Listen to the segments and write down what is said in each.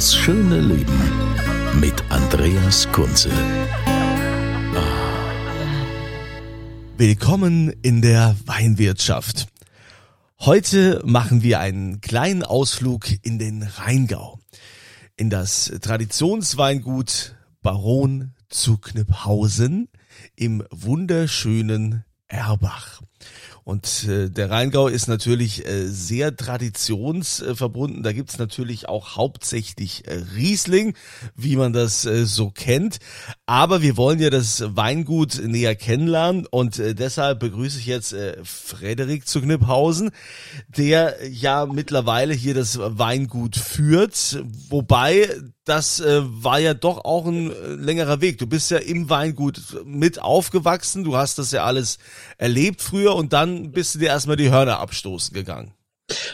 Das schöne Leben mit Andreas Kunze. Willkommen in der Weinwirtschaft. Heute machen wir einen kleinen Ausflug in den Rheingau. In das Traditionsweingut Baron zu Kniphausen im wunderschönen Erbach. Und äh, der Rheingau ist natürlich äh, sehr traditionsverbunden. Da gibt's natürlich auch hauptsächlich äh, Riesling, wie man das äh, so kennt. Aber wir wollen ja das Weingut näher kennenlernen und äh, deshalb begrüße ich jetzt äh, Frederik zu Kniphausen, der ja mittlerweile hier das Weingut führt. Wobei das äh, war ja doch auch ein äh, längerer Weg. Du bist ja im Weingut mit aufgewachsen, du hast das ja alles erlebt früher und dann bist du dir erstmal die Hörner abstoßen gegangen.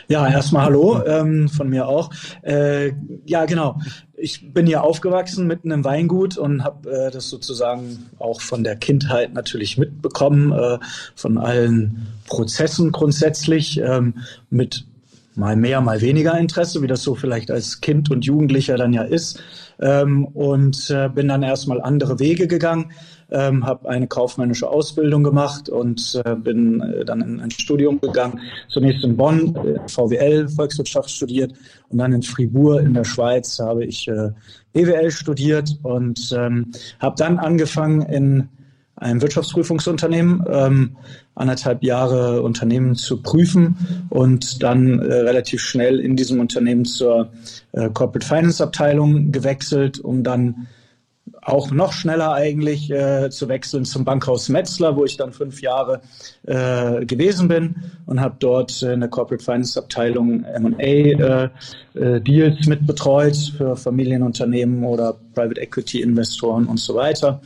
Ja, erstmal hallo ähm, von mir auch. Äh, ja, genau. Ich bin hier aufgewachsen mitten im Weingut und habe äh, das sozusagen auch von der Kindheit natürlich mitbekommen, äh, von allen Prozessen grundsätzlich, ähm, mit mal mehr, mal weniger Interesse, wie das so vielleicht als Kind und Jugendlicher dann ja ist. Ähm, und äh, bin dann erstmal andere Wege gegangen, ähm, habe eine kaufmännische Ausbildung gemacht und äh, bin äh, dann in ein Studium gegangen. Zunächst in Bonn, äh, VWL, Volkswirtschaft studiert und dann in Fribourg in der Schweiz habe ich äh, BWL studiert und ähm, habe dann angefangen in einem Wirtschaftsprüfungsunternehmen, ähm, anderthalb Jahre Unternehmen zu prüfen und dann äh, relativ schnell in diesem Unternehmen zur äh, Corporate Finance Abteilung gewechselt, um dann auch noch schneller eigentlich äh, zu wechseln zum Bankhaus Metzler, wo ich dann fünf Jahre äh, gewesen bin und habe dort in der Corporate Finance Abteilung M&A äh, äh, Deals mitbetreut für Familienunternehmen oder Private Equity Investoren und so weiter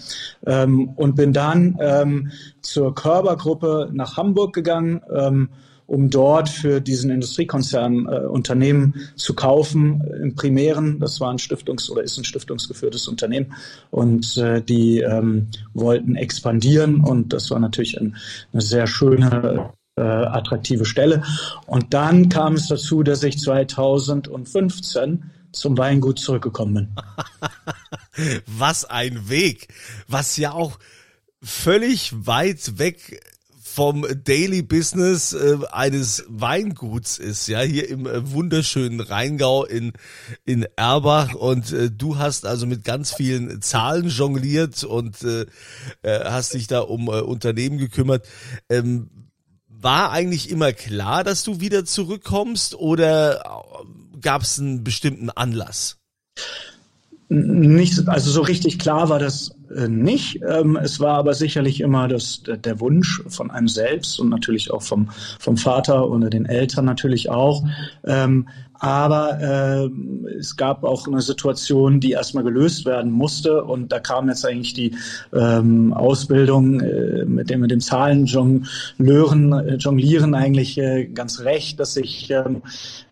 ähm, und bin dann ähm, zur Körber-Gruppe nach Hamburg gegangen. Ähm, um dort für diesen Industriekonzern äh, Unternehmen zu kaufen äh, im Primären. Das war ein Stiftungs- oder ist ein stiftungsgeführtes Unternehmen und äh, die ähm, wollten expandieren und das war natürlich ein, eine sehr schöne äh, attraktive Stelle. Und dann kam es dazu, dass ich 2015 zum Weingut zurückgekommen bin. Was ein Weg, was ja auch völlig weit weg vom Daily Business äh, eines Weinguts ist, ja, hier im äh, wunderschönen Rheingau in, in Erbach und äh, du hast also mit ganz vielen Zahlen jongliert und äh, äh hast dich da um äh, Unternehmen gekümmert. Ähm, war eigentlich immer klar, dass du wieder zurückkommst oder äh, gab es einen bestimmten Anlass? Nicht, also so richtig klar war das äh, nicht. Ähm, es war aber sicherlich immer das, der Wunsch von einem selbst und natürlich auch vom, vom Vater oder den Eltern natürlich auch. Ähm, aber äh, es gab auch eine Situation, die erstmal gelöst werden musste. Und da kam jetzt eigentlich die ähm, Ausbildung äh, mit dem, mit dem Zahlen Jongleuren, äh, Jonglieren eigentlich ganz recht, dass ich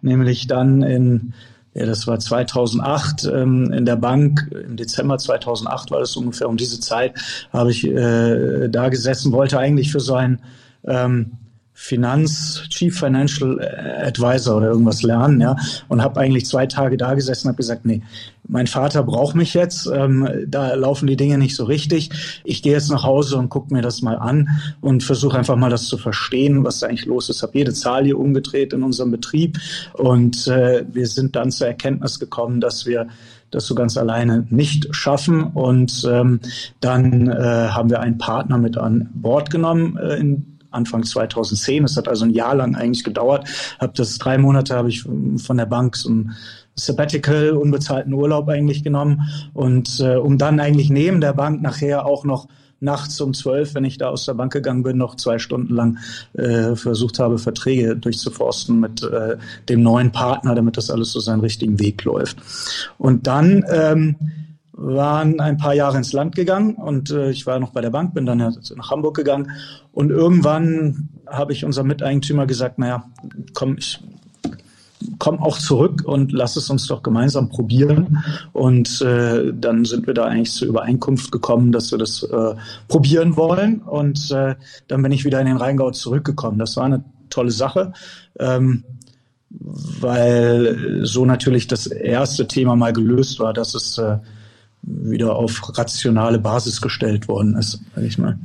nämlich dann in ja, das war 2008 ähm, in der Bank. Im Dezember 2008 war das ungefähr um diese Zeit, habe ich äh, da gesessen, wollte eigentlich für so ein ähm, Finanz, Chief Financial Advisor oder irgendwas lernen, ja, und habe eigentlich zwei Tage da gesessen und habe gesagt, nee, mein Vater braucht mich jetzt, ähm, da laufen die Dinge nicht so richtig. Ich gehe jetzt nach Hause und gucke mir das mal an und versuche einfach mal das zu verstehen, was da eigentlich los ist. Habe jede Zahl hier umgedreht in unserem Betrieb und äh, wir sind dann zur Erkenntnis gekommen, dass wir das so ganz alleine nicht schaffen. Und ähm, dann äh, haben wir einen Partner mit an Bord genommen äh, in Anfang 2010. Es hat also ein Jahr lang eigentlich gedauert. Hab das drei Monate habe ich von der Bank so ein Sabbatical, unbezahlten Urlaub eigentlich genommen und äh, um dann eigentlich neben der Bank nachher auch noch nachts um zwölf, wenn ich da aus der Bank gegangen bin, noch zwei Stunden lang äh, versucht habe, Verträge durchzuforsten mit äh, dem neuen Partner, damit das alles so seinen richtigen Weg läuft. Und dann ähm, waren ein paar Jahre ins Land gegangen und äh, ich war noch bei der Bank, bin dann nach Hamburg gegangen und irgendwann habe ich unserem Miteigentümer gesagt, naja, komm, ich komm auch zurück und lass es uns doch gemeinsam probieren. Und äh, dann sind wir da eigentlich zur Übereinkunft gekommen, dass wir das äh, probieren wollen. Und äh, dann bin ich wieder in den Rheingau zurückgekommen. Das war eine tolle Sache. Ähm, weil so natürlich das erste Thema mal gelöst war, dass es äh, wieder auf rationale Basis gestellt worden ist, sag ich mal.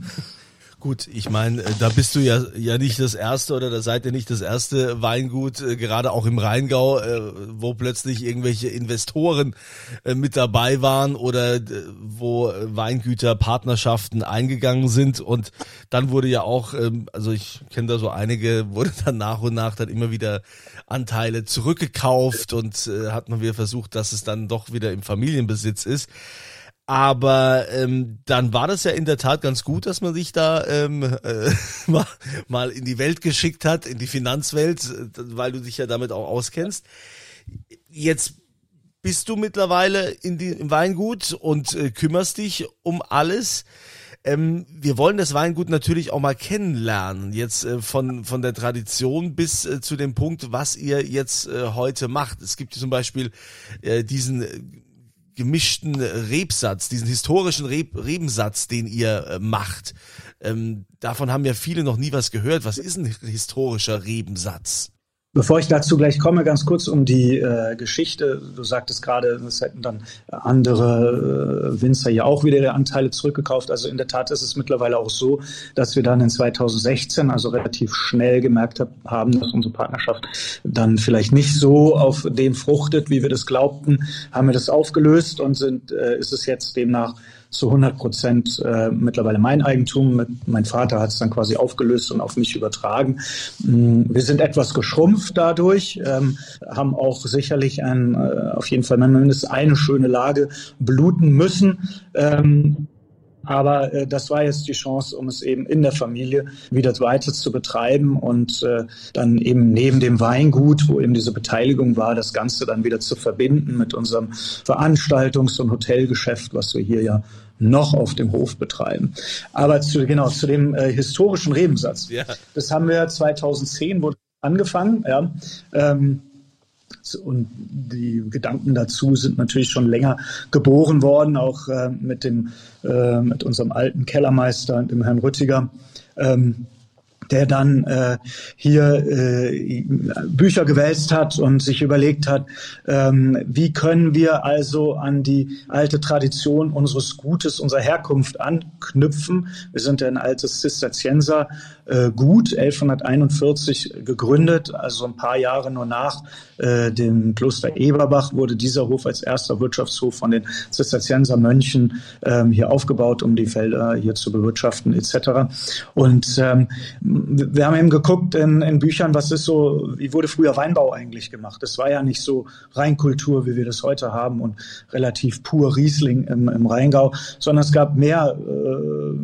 Gut, ich meine, äh, da bist du ja ja nicht das erste oder da seid ihr nicht das erste Weingut, äh, gerade auch im Rheingau, äh, wo plötzlich irgendwelche Investoren mit dabei waren oder wo Weingüter Partnerschaften eingegangen sind und dann wurde ja auch, ähm, also ich kenne da so einige, wurde dann nach und nach dann immer wieder Anteile zurückgekauft und hat man wieder versucht, dass es dann doch wieder im Familienbesitz ist. Aber ähm, dann war das ja in der Tat ganz gut, dass man sich da ähm, äh, mal, in die Welt geschickt hat, in die Finanzwelt, äh, weil du dich ja damit auch auskennst. Jetzt bist du mittlerweile in die, im Weingut und äh, kümmerst dich um alles. Ähm, wir wollen das Weingut natürlich auch mal kennenlernen, jetzt äh, von, von der Tradition bis äh, zu dem Punkt, was ihr jetzt äh, heute macht. Es gibt zum Beispiel äh, diesen äh, gemischten Rebsatz, diesen historischen Reb Rebensatz, den ihr äh, macht. Ähm, davon haben ja viele noch nie was gehört. Was ist ein historischer Rebensatz? Bevor ich dazu gleich komme, ganz kurz um die äh, Geschichte. Du sagtest gerade, es hätten dann andere äh, Winzer ja auch wieder der Anteile zurückgekauft. Also in der Tat ist es mittlerweile auch so, dass wir dann in 2016, also relativ schnell gemerkt hab, haben, dass unsere Partnerschaft dann vielleicht nicht so auf dem fruchtet, wie wir das glaubten, haben wir das aufgelöst und sind, äh, ist es jetzt demnach zu 100 Prozent äh, mittlerweile mein Eigentum. Mein Vater hat es dann quasi aufgelöst und auf mich übertragen. Mm, wir sind etwas geschrumpft dadurch, ähm, haben auch sicherlich ein, äh, auf jeden Fall mindestens eine schöne Lage bluten müssen. Ähm, aber äh, das war jetzt die Chance, um es eben in der Familie wieder weiter zu betreiben und äh, dann eben neben dem Weingut, wo eben diese Beteiligung war, das Ganze dann wieder zu verbinden mit unserem Veranstaltungs- und Hotelgeschäft, was wir hier ja noch auf dem Hof betreiben. Aber zu, genau, zu dem äh, historischen Rebensatz. Ja. Das haben wir 2010 wurde angefangen, ja. Ähm, und die Gedanken dazu sind natürlich schon länger geboren worden, auch äh, mit dem, äh, mit unserem alten Kellermeister und dem Herrn Rüttiger. Ähm, der dann äh, hier äh, Bücher gewälzt hat und sich überlegt hat, ähm, wie können wir also an die alte Tradition unseres Gutes, unserer Herkunft anknüpfen. Wir sind ja ein altes Zisterzienser äh, Gut, 1141 gegründet, also ein paar Jahre nur nach äh, dem Kloster Eberbach wurde dieser Hof als erster Wirtschaftshof von den Zisterzienser Mönchen ähm, hier aufgebaut, um die Felder hier zu bewirtschaften etc. Und ähm, wir haben eben geguckt in, in Büchern, was ist so, wie wurde früher Weinbau eigentlich gemacht? Das war ja nicht so Reinkultur, wie wir das heute haben und relativ pur Riesling im, im Rheingau, sondern es gab mehr äh,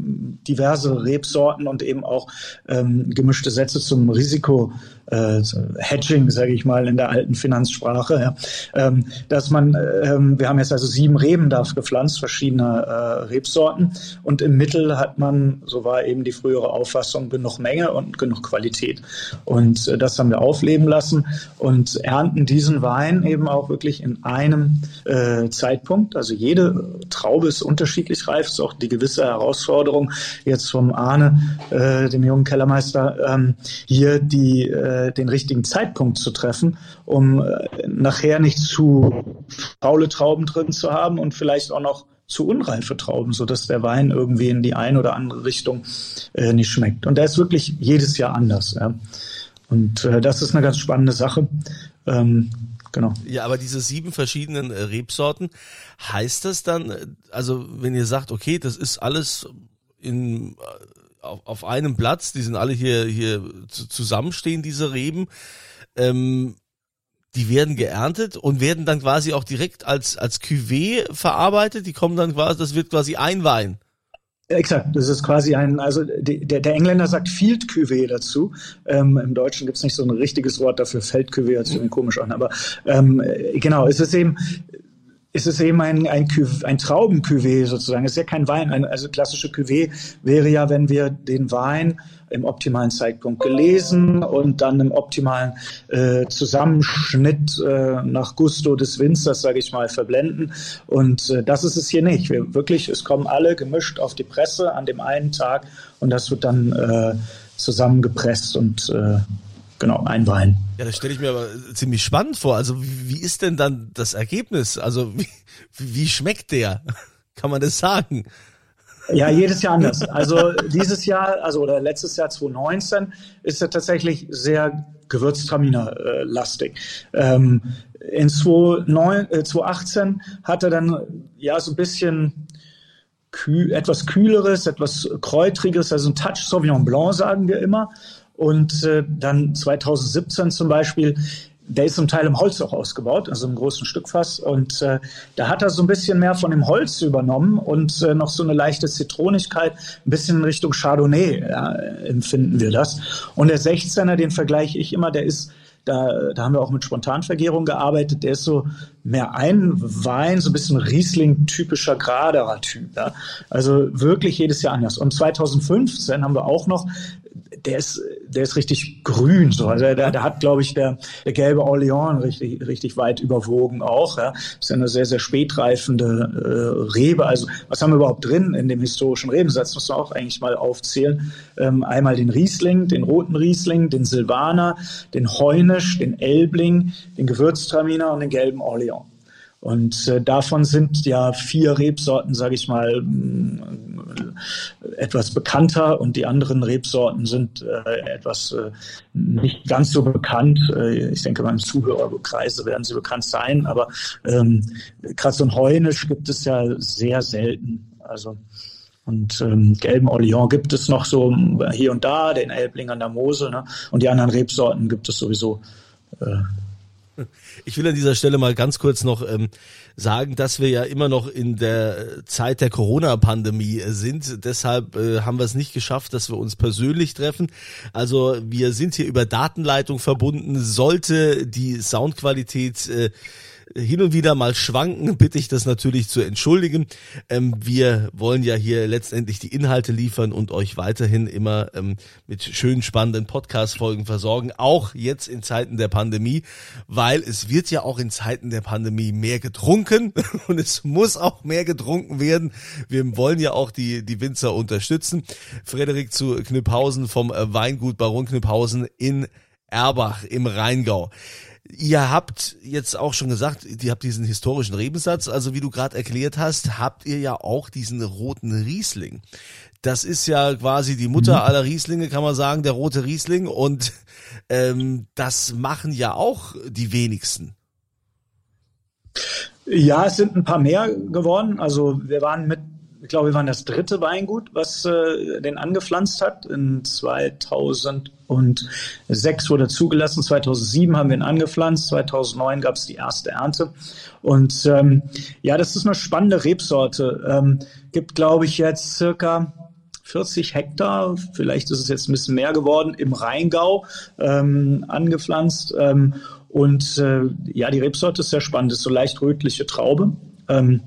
diverse Rebsorten und eben auch ähm, gemischte Sätze zum Risiko äh, Hedging, sage ich mal, in der alten Finanzsprache, ja, ähm, dass man, ähm, wir haben jetzt also sieben Reben da gepflanzt, verschiedene äh, Rebsorten. Und im Mittel hat man, so war eben die frühere Auffassung, genug Menge und genug Qualität. Und äh, das haben wir aufleben lassen und ernten diesen Wein eben auch wirklich in einem äh, Zeitpunkt, also jede Traube ist unterschiedlich reif, ist auch die gewisse Herausforderung jetzt vom Arne, äh, dem jungen Kellermeister, ähm, hier die äh, äh, den richtigen Zeitpunkt zu treffen, um äh, nachher nicht zu faule Trauben drin zu haben und vielleicht auch noch zu unreife Trauben, so dass der Wein irgendwie in die eine oder andere Richtung äh, nicht schmeckt. Und der ist wirklich jedes Jahr anders. Ja. Und äh, das ist eine ganz spannende Sache. Ähm, genau. Ja, aber diese sieben verschiedenen äh, Rebsorten, heißt das dann, äh, also wenn ihr sagt, okay, das ist alles in auf, auf einem Platz, die sind alle hier, hier zusammenstehen, diese Reben. Ähm, die werden geerntet und werden dann quasi auch direkt als, als Cuvée verarbeitet. Die kommen dann quasi, das wird quasi ein Wein. Exakt, das ist quasi ein, also der, der Engländer sagt Field Cuvée dazu. Ähm, Im Deutschen gibt's nicht so ein richtiges Wort dafür, Feld Cuvée hört sich komisch an, aber ähm, genau, es ist eben, es ist eben ein, ein, ein Trauben-Cuvée sozusagen. Es ist ja kein Wein. Ein, also klassische Cuvée wäre ja, wenn wir den Wein im optimalen Zeitpunkt gelesen und dann im optimalen äh, Zusammenschnitt äh, nach Gusto des Winzers, sage ich mal, verblenden. Und äh, das ist es hier nicht. Wir wirklich, es kommen alle gemischt auf die Presse an dem einen Tag und das wird dann äh, zusammengepresst und äh, genau, ein Wein. Ja, das stelle ich mir aber ziemlich spannend vor. Also wie, wie ist denn dann das Ergebnis? Also wie, wie schmeckt der? Kann man das sagen? Ja, jedes Jahr anders. Also dieses Jahr, also oder letztes Jahr 2019 ist er tatsächlich sehr Gewürztraminer-lastig. Ähm, in 2018 äh, hat er dann ja so ein bisschen kühl, etwas kühleres, etwas kräutriges, also ein Touch Sauvignon Blanc sagen wir immer. Und äh, dann 2017 zum Beispiel der ist zum Teil im Holz auch ausgebaut, also im großen Stückfass. Und äh, da hat er so ein bisschen mehr von dem Holz übernommen und äh, noch so eine leichte Zitronigkeit, ein bisschen in Richtung Chardonnay ja, empfinden wir das. Und der 16er, den vergleiche ich immer, der ist da, da haben wir auch mit Spontanvergärung gearbeitet. Der ist so mehr ein Wein, so ein bisschen Riesling-typischer geraderer Typ. Ja. Also wirklich jedes Jahr anders. Und 2015 haben wir auch noch der ist, der ist richtig grün. So. Also der, der hat, glaube ich, der, der gelbe Orleans richtig, richtig weit überwogen auch. Ja. Das ist ja eine sehr, sehr spätreifende äh, Rebe. Also was haben wir überhaupt drin in dem historischen Rebensatz? Muss man auch eigentlich mal aufzählen. Ähm, einmal den Riesling, den roten Riesling, den Silvaner, den Heunisch, den Elbling, den Gewürztraminer und den gelben Orleans. Und äh, davon sind ja vier Rebsorten, sage ich mal, etwas bekannter und die anderen Rebsorten sind äh, etwas äh, nicht ganz so bekannt. Äh, ich denke, beim Zuhörerkreise werden sie bekannt sein, aber ähm, so ein Heunisch gibt es ja sehr selten. Also und ähm, gelben Orleans gibt es noch so hier und da, den Elbling an der Mosel, ne? und die anderen Rebsorten gibt es sowieso äh, ich will an dieser Stelle mal ganz kurz noch ähm, sagen, dass wir ja immer noch in der Zeit der Corona-Pandemie äh, sind. Deshalb äh, haben wir es nicht geschafft, dass wir uns persönlich treffen. Also wir sind hier über Datenleitung verbunden. Sollte die Soundqualität äh, hin und wieder mal schwanken, bitte ich das natürlich zu entschuldigen. Ähm, wir wollen ja hier letztendlich die Inhalte liefern und euch weiterhin immer ähm, mit schönen, spannenden Podcast-Folgen versorgen, auch jetzt in Zeiten der Pandemie, weil es wird ja auch in Zeiten der Pandemie mehr getrunken und es muss auch mehr getrunken werden. Wir wollen ja auch die, die Winzer unterstützen. Frederik zu Kniphausen vom äh, Weingut Baron Kniphausen in Erbach im Rheingau. Ihr habt jetzt auch schon gesagt, ihr habt diesen historischen Rebensatz, also wie du gerade erklärt hast, habt ihr ja auch diesen roten Riesling. Das ist ja quasi die Mutter mhm. aller Rieslinge, kann man sagen, der rote Riesling. Und ähm, das machen ja auch die wenigsten. Ja, es sind ein paar mehr geworden. Also wir waren mit ich glaube, wir waren das dritte Weingut, was äh, den angepflanzt hat. In 2006 wurde zugelassen, 2007 haben wir ihn angepflanzt, 2009 gab es die erste Ernte. Und ähm, ja, das ist eine spannende Rebsorte. Ähm, gibt, glaube ich, jetzt circa 40 Hektar, vielleicht ist es jetzt ein bisschen mehr geworden, im Rheingau ähm, angepflanzt. Ähm, und äh, ja, die Rebsorte ist sehr spannend, ist so leicht rötliche Traube. Ähm,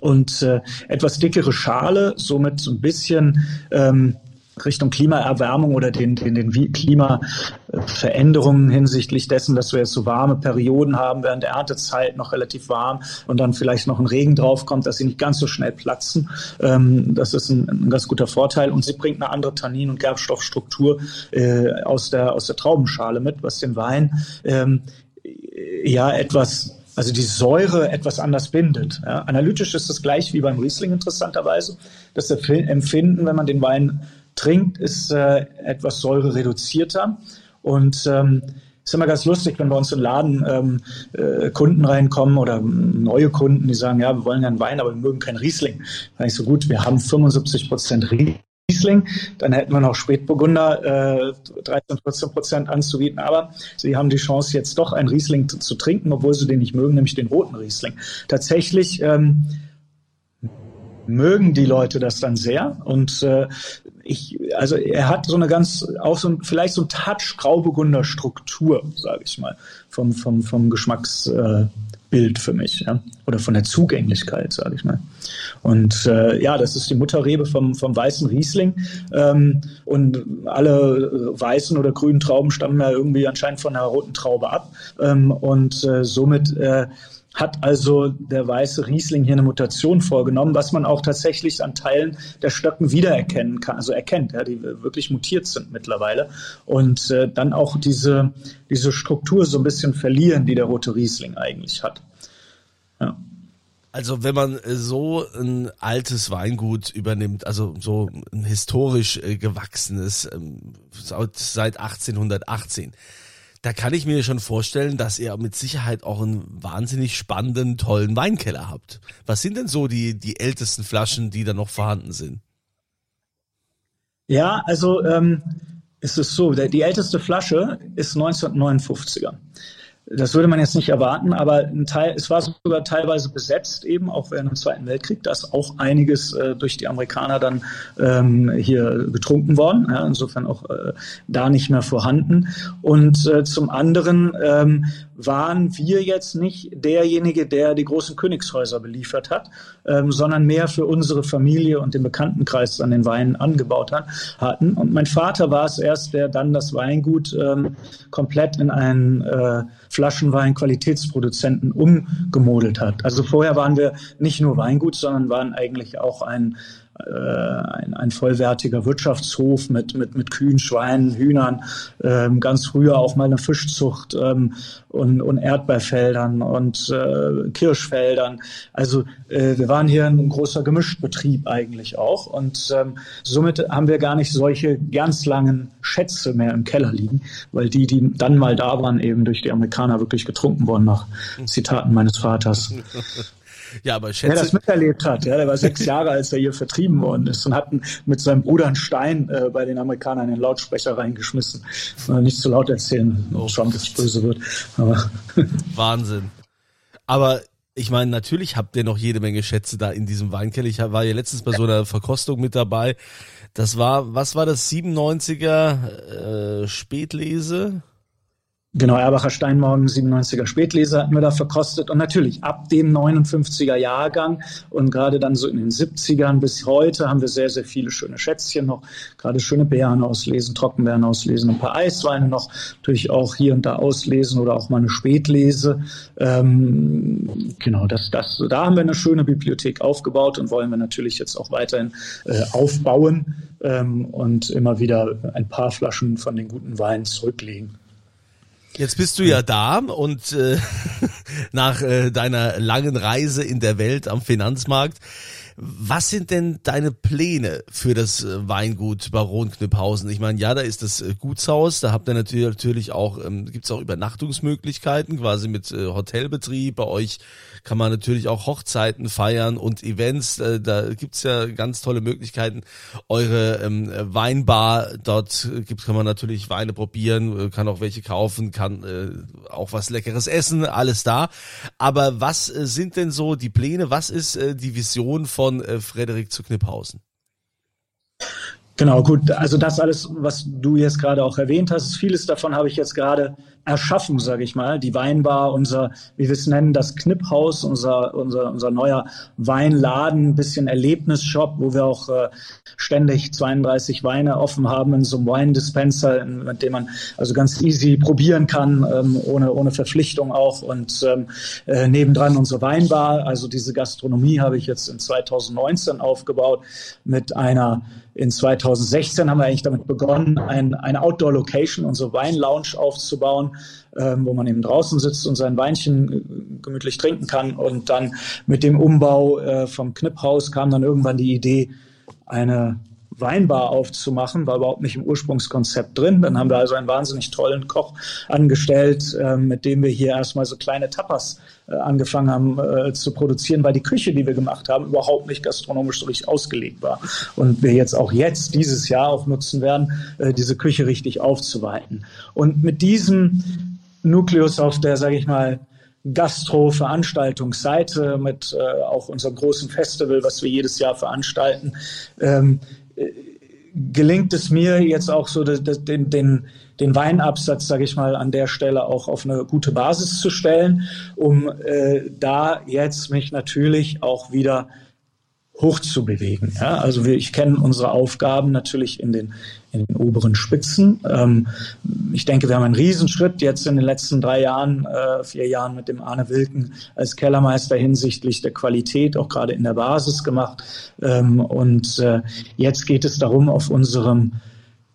und äh, etwas dickere Schale, somit so ein bisschen ähm, Richtung Klimaerwärmung oder den, den, den Klimaveränderungen hinsichtlich dessen, dass wir jetzt so warme Perioden haben, während der Erntezeit noch relativ warm und dann vielleicht noch ein Regen draufkommt, dass sie nicht ganz so schnell platzen. Ähm, das ist ein, ein, ganz guter Vorteil und sie bringt eine andere Tannin- und Gerbstoffstruktur äh, aus, der, aus der Traubenschale mit, was den Wein ähm, ja etwas also die Säure etwas anders bindet. Ja, analytisch ist es gleich wie beim Riesling interessanterweise. Das Empfinden, wenn man den Wein trinkt, ist äh, etwas säurereduzierter. Und ähm, ist immer ganz lustig, wenn bei uns im Laden ähm, äh, Kunden reinkommen oder neue Kunden, die sagen, ja, wir wollen ja einen Wein, aber wir mögen keinen Riesling. Da ich so gut, wir haben 75 Prozent Riesling Riesling, dann hätten wir noch Spätburgunder äh, 13, 14 Prozent anzubieten. Aber sie haben die Chance, jetzt doch einen Riesling zu, zu, trinken, obwohl sie den nicht mögen, nämlich den roten Riesling. Tatsächlich ähm, mögen die Leute das dann sehr. Und äh, ich, also er hat so eine ganz, auch so ein, vielleicht so ein Touch Grauburgunder Struktur, sage ich mal, vom, vom, vom Geschmacksbild äh, für mich, ja. Oder von der Zugänglichkeit, sage ich mal. Und äh, ja, das ist die Mutterrebe vom, vom weißen Riesling. Ähm, und alle äh, weißen oder grünen Trauben stammen ja irgendwie anscheinend von einer roten Traube ab. Ähm, und äh, somit äh, hat also der weiße Riesling hier eine Mutation vorgenommen, was man auch tatsächlich an Teilen der Stöcken wiedererkennen kann, also erkennt, ja, die wirklich mutiert sind mittlerweile und äh, dann auch diese, diese Struktur so ein bisschen verlieren, die der rote Riesling eigentlich hat. Ja. Also wenn man äh, so ein altes Weingut übernimmt, also so ein historisch äh, gewachsenes ähm, seit 1818, da kann ich mir schon vorstellen, dass ihr mit Sicherheit auch einen wahnsinnig spannenden, tollen Weinkeller habt. Was sind denn so die, die ältesten Flaschen, die da noch vorhanden sind? Ja, also ähm, es ist so, die älteste Flasche ist 1959er. Das würde man jetzt nicht erwarten, aber ein Teil, es war sogar teilweise besetzt eben, auch während dem Zweiten Weltkrieg. Da ist auch einiges äh, durch die Amerikaner dann ähm, hier getrunken worden. Ja, insofern auch äh, da nicht mehr vorhanden. Und äh, zum anderen ähm, waren wir jetzt nicht derjenige, der die großen Königshäuser beliefert hat, ähm, sondern mehr für unsere Familie und den Bekanntenkreis an den Weinen angebaut hat, hatten. Und mein Vater war es erst, der dann das Weingut ähm, komplett in einen äh, Flaschenwein-Qualitätsproduzenten umgemodelt hat. Also vorher waren wir nicht nur Weingut, sondern waren eigentlich auch ein äh, ein, ein vollwertiger Wirtschaftshof mit, mit, mit Kühen, Schweinen, Hühnern, ähm, ganz früher auch mal eine Fischzucht ähm, und, und Erdbeerfeldern und äh, Kirschfeldern. Also äh, wir waren hier ein großer Gemischtbetrieb eigentlich auch und ähm, somit haben wir gar nicht solche ganz langen Schätze mehr im Keller liegen, weil die, die dann mal da waren, eben durch die Amerikaner wirklich getrunken worden nach Zitaten meines Vaters. Ja, aber schätze. Der das miterlebt hat, ja, der war sechs Jahre, als er hier vertrieben worden ist und hat mit seinem Bruder einen Stein äh, bei den Amerikanern in den Lautsprecher reingeschmissen. Äh, nicht zu laut erzählen, oh, Trump jetzt böse wird. Aber Wahnsinn. Aber ich meine, natürlich habt ihr noch jede Menge Schätze da in diesem Weinkeller. Ich war ja letztens bei so einer Verkostung mit dabei. Das war, was war das, 97er äh, Spätlese? Genau, Erbacher Steinmorgen 97er Spätlese hatten wir da verkostet und natürlich ab dem 59er Jahrgang und gerade dann so in den 70ern bis heute haben wir sehr, sehr viele schöne Schätzchen noch, gerade schöne Beeren auslesen, Trockenbeeren auslesen, ein paar Eisweine noch, natürlich auch hier und da auslesen oder auch mal eine Spätlese. Ähm, genau, das, das, da haben wir eine schöne Bibliothek aufgebaut und wollen wir natürlich jetzt auch weiterhin äh, aufbauen ähm, und immer wieder ein paar Flaschen von den guten Weinen zurücklegen. Jetzt bist du ja da und äh, nach äh, deiner langen Reise in der Welt am Finanzmarkt was sind denn deine Pläne für das äh, Weingut Baron Kniphausen? Ich meine, ja, da ist das äh, Gutshaus, da habt ihr natürlich auch, ähm, gibt auch Übernachtungsmöglichkeiten, quasi mit äh, Hotelbetrieb. Bei euch kann man natürlich auch Hochzeiten feiern und Events. Äh, da gibt's ja ganz tolle Möglichkeiten. Eure ähm, Weinbar, dort gibt, kann man natürlich Weine probieren, kann auch welche kaufen, kann äh, auch was Leckeres essen, alles da. Aber was äh, sind denn so die Pläne? Was ist äh, die Vision von von äh, Frederik zu Kniphausen. Genau, gut. Also das alles, was du jetzt gerade auch erwähnt hast, vieles davon habe ich jetzt gerade erschaffen, sage ich mal. Die Weinbar, unser, wie wir es nennen, das Knipphaus, unser, unser, unser neuer Weinladen, ein bisschen Erlebnisshop, wo wir auch äh, ständig 32 Weine offen haben in so einem Wine-Dispenser, mit dem man also ganz easy probieren kann, ähm, ohne, ohne Verpflichtung auch. Und ähm, äh, nebendran unsere Weinbar, also diese Gastronomie habe ich jetzt in 2019 aufgebaut mit einer in 2016 haben wir eigentlich damit begonnen, ein, eine Outdoor-Location, unsere Wein-Lounge aufzubauen, ähm, wo man eben draußen sitzt und sein Weinchen äh, gemütlich trinken kann. Und dann mit dem Umbau äh, vom Knipphaus kam dann irgendwann die Idee, eine Weinbar aufzumachen, war überhaupt nicht im Ursprungskonzept drin. Dann haben wir also einen wahnsinnig tollen Koch angestellt, äh, mit dem wir hier erstmal so kleine Tapas äh, angefangen haben äh, zu produzieren, weil die Küche, die wir gemacht haben, überhaupt nicht gastronomisch so richtig ausgelegt war. Und wir jetzt auch jetzt dieses Jahr auch nutzen werden, äh, diese Küche richtig aufzuweiten. Und mit diesem Nukleus auf der, sage ich mal, Gastro-Veranstaltungsseite mit äh, auch unserem großen Festival, was wir jedes Jahr veranstalten, ähm, gelingt es mir jetzt auch so den, den, den Weinabsatz, sage ich mal, an der Stelle auch auf eine gute Basis zu stellen, um äh, da jetzt mich natürlich auch wieder hochzubewegen. Ja, also wir, ich kenne unsere Aufgaben natürlich in den, in den oberen Spitzen. Ähm, ich denke, wir haben einen Riesenschritt jetzt in den letzten drei Jahren, äh, vier Jahren mit dem Arne Wilken als Kellermeister hinsichtlich der Qualität, auch gerade in der Basis gemacht. Ähm, und äh, jetzt geht es darum, auf unserem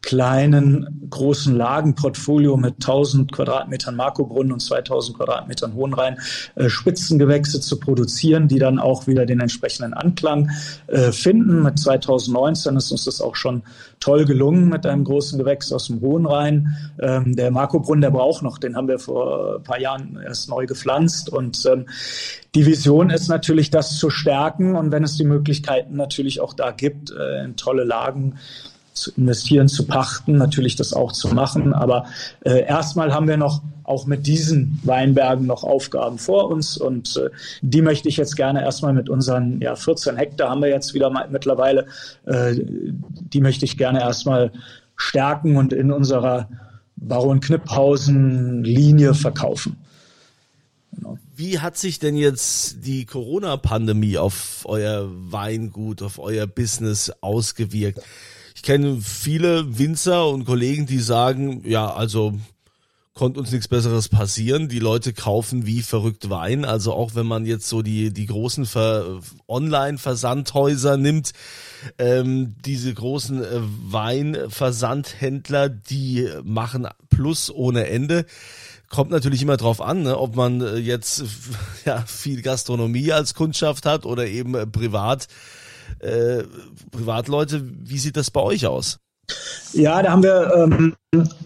kleinen, großen Lagenportfolio mit 1000 Quadratmetern Makrobrunnen und 2000 Quadratmetern Hohenrhein äh, Spitzengewächse zu produzieren, die dann auch wieder den entsprechenden Anklang äh, finden. Mit 2019 ist uns das auch schon toll gelungen mit einem großen Gewächs aus dem Hohenrhein. Ähm, der Makrobrunnen, der braucht noch, den haben wir vor ein paar Jahren erst neu gepflanzt und ähm, die Vision ist natürlich, das zu stärken und wenn es die Möglichkeiten natürlich auch da gibt, äh, in tolle Lagen zu investieren, zu pachten, natürlich das auch zu machen. Aber äh, erstmal haben wir noch auch mit diesen Weinbergen noch Aufgaben vor uns und äh, die möchte ich jetzt gerne erstmal mit unseren ja, 14 Hektar haben wir jetzt wieder mal mittlerweile, äh, die möchte ich gerne erstmal stärken und in unserer Baron Knipphausen Linie verkaufen. Genau. Wie hat sich denn jetzt die Corona-Pandemie auf euer Weingut, auf euer Business ausgewirkt? Ich kenne viele Winzer und Kollegen, die sagen, ja, also konnte uns nichts Besseres passieren. Die Leute kaufen wie verrückt Wein. Also auch wenn man jetzt so die, die großen Ver Online-Versandhäuser nimmt, ähm, diese großen äh, Weinversandhändler, die machen Plus ohne Ende. Kommt natürlich immer drauf an, ne, ob man äh, jetzt ja, viel Gastronomie als Kundschaft hat oder eben äh, privat äh, Privatleute. Wie sieht das bei euch aus? Ja, da haben wir ähm,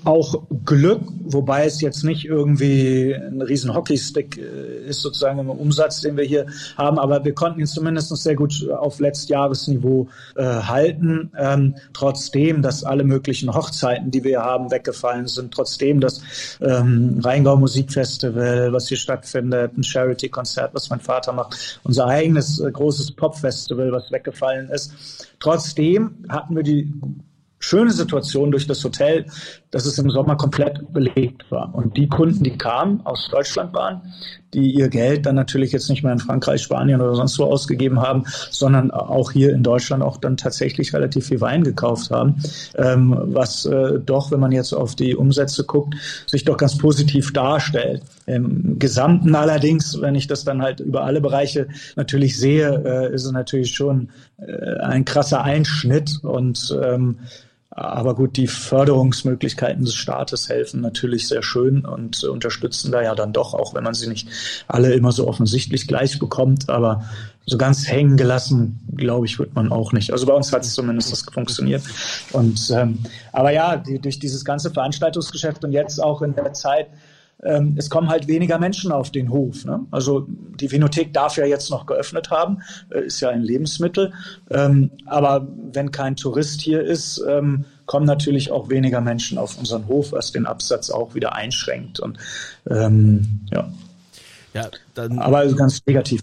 auch Glück, wobei es jetzt nicht irgendwie ein riesen Hockeystick äh, ist sozusagen im Umsatz, den wir hier haben, aber wir konnten ihn zumindest sehr gut auf Letztjahresniveau äh, halten. Ähm, trotzdem, dass alle möglichen Hochzeiten, die wir haben, weggefallen sind, trotzdem das ähm, Rheingau Musikfestival, was hier stattfindet, ein Charity-Konzert, was mein Vater macht, unser eigenes äh, großes Popfestival, was weggefallen ist. Trotzdem hatten wir die schöne Situation durch das Hotel, dass es im Sommer komplett belegt war. Und die Kunden, die kamen, aus Deutschland waren, die ihr Geld dann natürlich jetzt nicht mehr in Frankreich, Spanien oder sonst wo ausgegeben haben, sondern auch hier in Deutschland auch dann tatsächlich relativ viel Wein gekauft haben, ähm, was äh, doch, wenn man jetzt auf die Umsätze guckt, sich doch ganz positiv darstellt. Im Gesamten allerdings, wenn ich das dann halt über alle Bereiche natürlich sehe, äh, ist es natürlich schon äh, ein krasser Einschnitt und ähm, aber gut, die Förderungsmöglichkeiten des Staates helfen natürlich sehr schön und unterstützen da ja dann doch, auch wenn man sie nicht alle immer so offensichtlich gleich bekommt. Aber so ganz hängen gelassen, glaube ich, wird man auch nicht. Also bei uns hat es zumindest das funktioniert. Und ähm, aber ja, die, durch dieses ganze Veranstaltungsgeschäft und jetzt auch in der Zeit, ähm, es kommen halt weniger Menschen auf den Hof. Ne? Also die Vinothek darf ja jetzt noch geöffnet haben, äh, ist ja ein Lebensmittel. Ähm, aber wenn kein Tourist hier ist, ähm, kommen natürlich auch weniger Menschen auf unseren Hof, was den Absatz auch wieder einschränkt. Und ähm, ja. Ja, dann, aber ganz negativ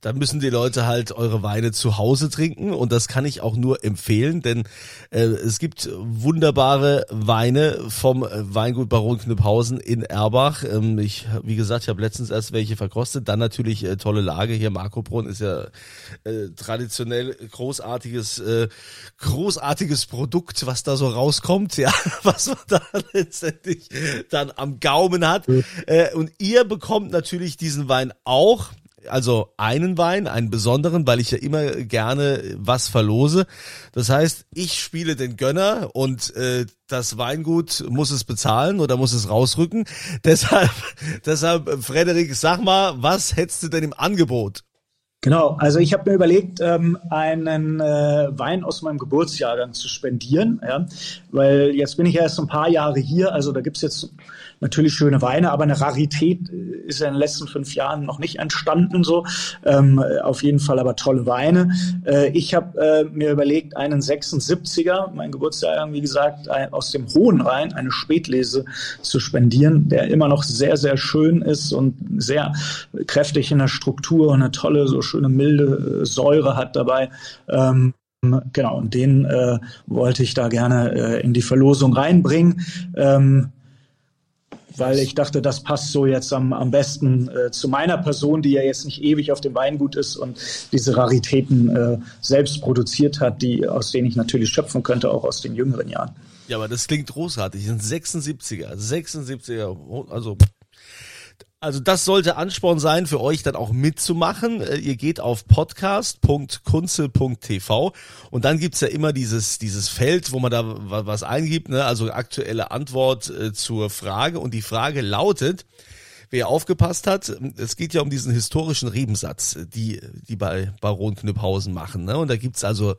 da müssen die Leute halt eure Weine zu Hause trinken und das kann ich auch nur empfehlen, denn äh, es gibt wunderbare Weine vom Weingut Baron Knüpphausen in Erbach. Ähm, ich, wie gesagt, ich habe letztens erst welche verkostet. Dann natürlich äh, tolle Lage hier. Markobrunn ist ja äh, traditionell großartiges, äh, großartiges Produkt, was da so rauskommt, ja, was man da letztendlich dann am Gaumen hat. Äh, und ihr bekommt natürlich diesen Wein auch also einen Wein, einen besonderen, weil ich ja immer gerne was verlose. Das heißt, ich spiele den Gönner und äh, das Weingut muss es bezahlen oder muss es rausrücken. Deshalb, deshalb, Frederik, sag mal, was hättest du denn im Angebot? Genau, also ich habe mir überlegt, ähm, einen äh, Wein aus meinem Geburtsjahrgang zu spendieren, ja, weil jetzt bin ich ja erst ein paar Jahre hier, also da gibt's jetzt natürlich schöne Weine, aber eine Rarität äh, ist ja in den letzten fünf Jahren noch nicht entstanden so. Ähm, auf jeden Fall aber tolle Weine. Äh, ich habe äh, mir überlegt, einen 76er, mein Geburtsjahr, wie gesagt, ein, aus dem Hohen Rhein, eine Spätlese zu spendieren, der immer noch sehr, sehr schön ist und sehr kräftig in der Struktur und eine tolle, so schöne milde äh, Säure hat dabei. Ähm, Genau, und den äh, wollte ich da gerne äh, in die Verlosung reinbringen. Ähm, weil ich dachte, das passt so jetzt am, am besten äh, zu meiner Person, die ja jetzt nicht ewig auf dem Weingut ist und diese Raritäten äh, selbst produziert hat, die, aus denen ich natürlich schöpfen könnte, auch aus den jüngeren Jahren. Ja, aber das klingt großartig. Ein 76er, 76er, also also das sollte Ansporn sein für euch dann auch mitzumachen. Äh, ihr geht auf podcast.kunze.tv und dann gibt's ja immer dieses, dieses Feld, wo man da was eingibt, ne? also aktuelle Antwort äh, zur Frage. Und die Frage lautet, wer aufgepasst hat, es geht ja um diesen historischen Rebensatz, die, die bei Baron Knüpphausen machen. Ne? Und da gibt's also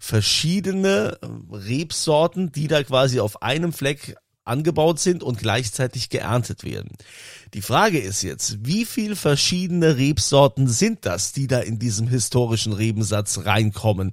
verschiedene Rebsorten, die da quasi auf einem Fleck angebaut sind und gleichzeitig geerntet werden. Die Frage ist jetzt, wie viel verschiedene Rebsorten sind das, die da in diesem historischen Rebensatz reinkommen?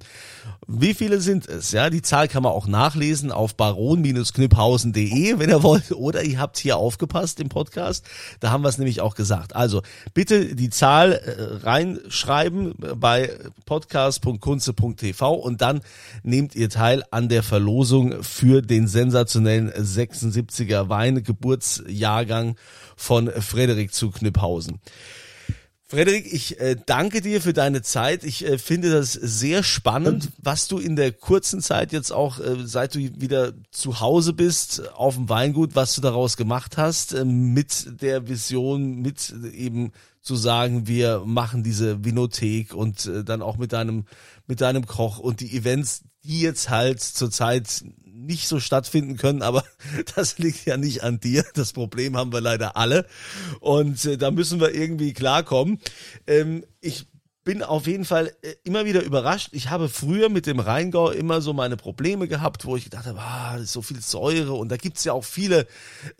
Wie viele sind es? Ja, die Zahl kann man auch nachlesen auf baron-knüpphausen.de, wenn ihr wollt. Oder ihr habt hier aufgepasst im Podcast. Da haben wir es nämlich auch gesagt. Also bitte die Zahl äh, reinschreiben bei podcast.kunze.tv und dann nehmt ihr teil an der Verlosung für den sensationellen 76er Wein Geburtsjahrgang von Frederik zu Kniphausen. Frederik, ich äh, danke dir für deine Zeit. Ich äh, finde das sehr spannend, was du in der kurzen Zeit jetzt auch, äh, seit du wieder zu Hause bist, auf dem Weingut, was du daraus gemacht hast, äh, mit der Vision, mit eben zu sagen, wir machen diese Vinothek und äh, dann auch mit deinem, mit deinem Koch und die Events, die jetzt halt zurzeit nicht so stattfinden können, aber das liegt ja nicht an dir. Das Problem haben wir leider alle. Und äh, da müssen wir irgendwie klarkommen. Ähm, ich bin auf jeden Fall äh, immer wieder überrascht. Ich habe früher mit dem Rheingau immer so meine Probleme gehabt, wo ich gedacht habe, ah, so viel Säure. Und da gibt's ja auch viele,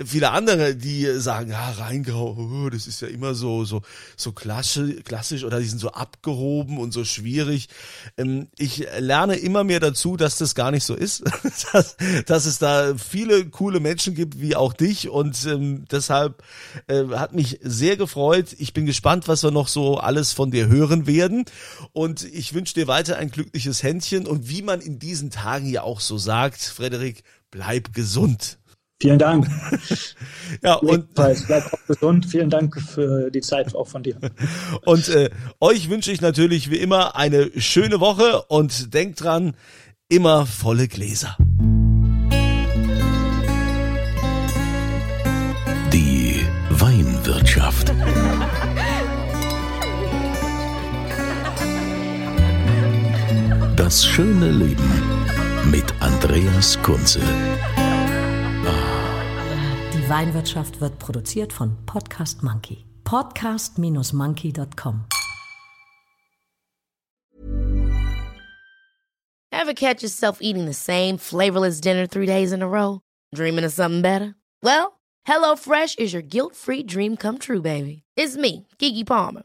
viele andere, die sagen, ja, Rheingau, oh, das ist ja immer so, so, so klassisch, klassisch oder die sind so abgehoben und so schwierig. Ähm, ich lerne immer mehr dazu, dass das gar nicht so ist. dass, dass es da viele coole Menschen gibt, wie auch dich. Und ähm, deshalb äh, hat mich sehr gefreut. Ich bin gespannt, was wir noch so alles von dir hören werden werden. Und ich wünsche dir weiter ein glückliches Händchen. Und wie man in diesen Tagen ja auch so sagt, Frederik, bleib gesund. Vielen Dank. ja, und bleib auch gesund. Vielen Dank für die Zeit auch von dir. Und äh, euch wünsche ich natürlich wie immer eine schöne Woche und denkt dran, immer volle Gläser. Die Weinwirtschaft. schöne Leben mit Andreas Kunze. Die Weinwirtschaft wird produziert von Podcast Monkey. Podcast-monkey.com. Ever catch yourself eating the same flavorless dinner three days in a row? Dreaming of something better? Well, HelloFresh is your guilt-free dream come true, baby. It's me, Kiki Palmer.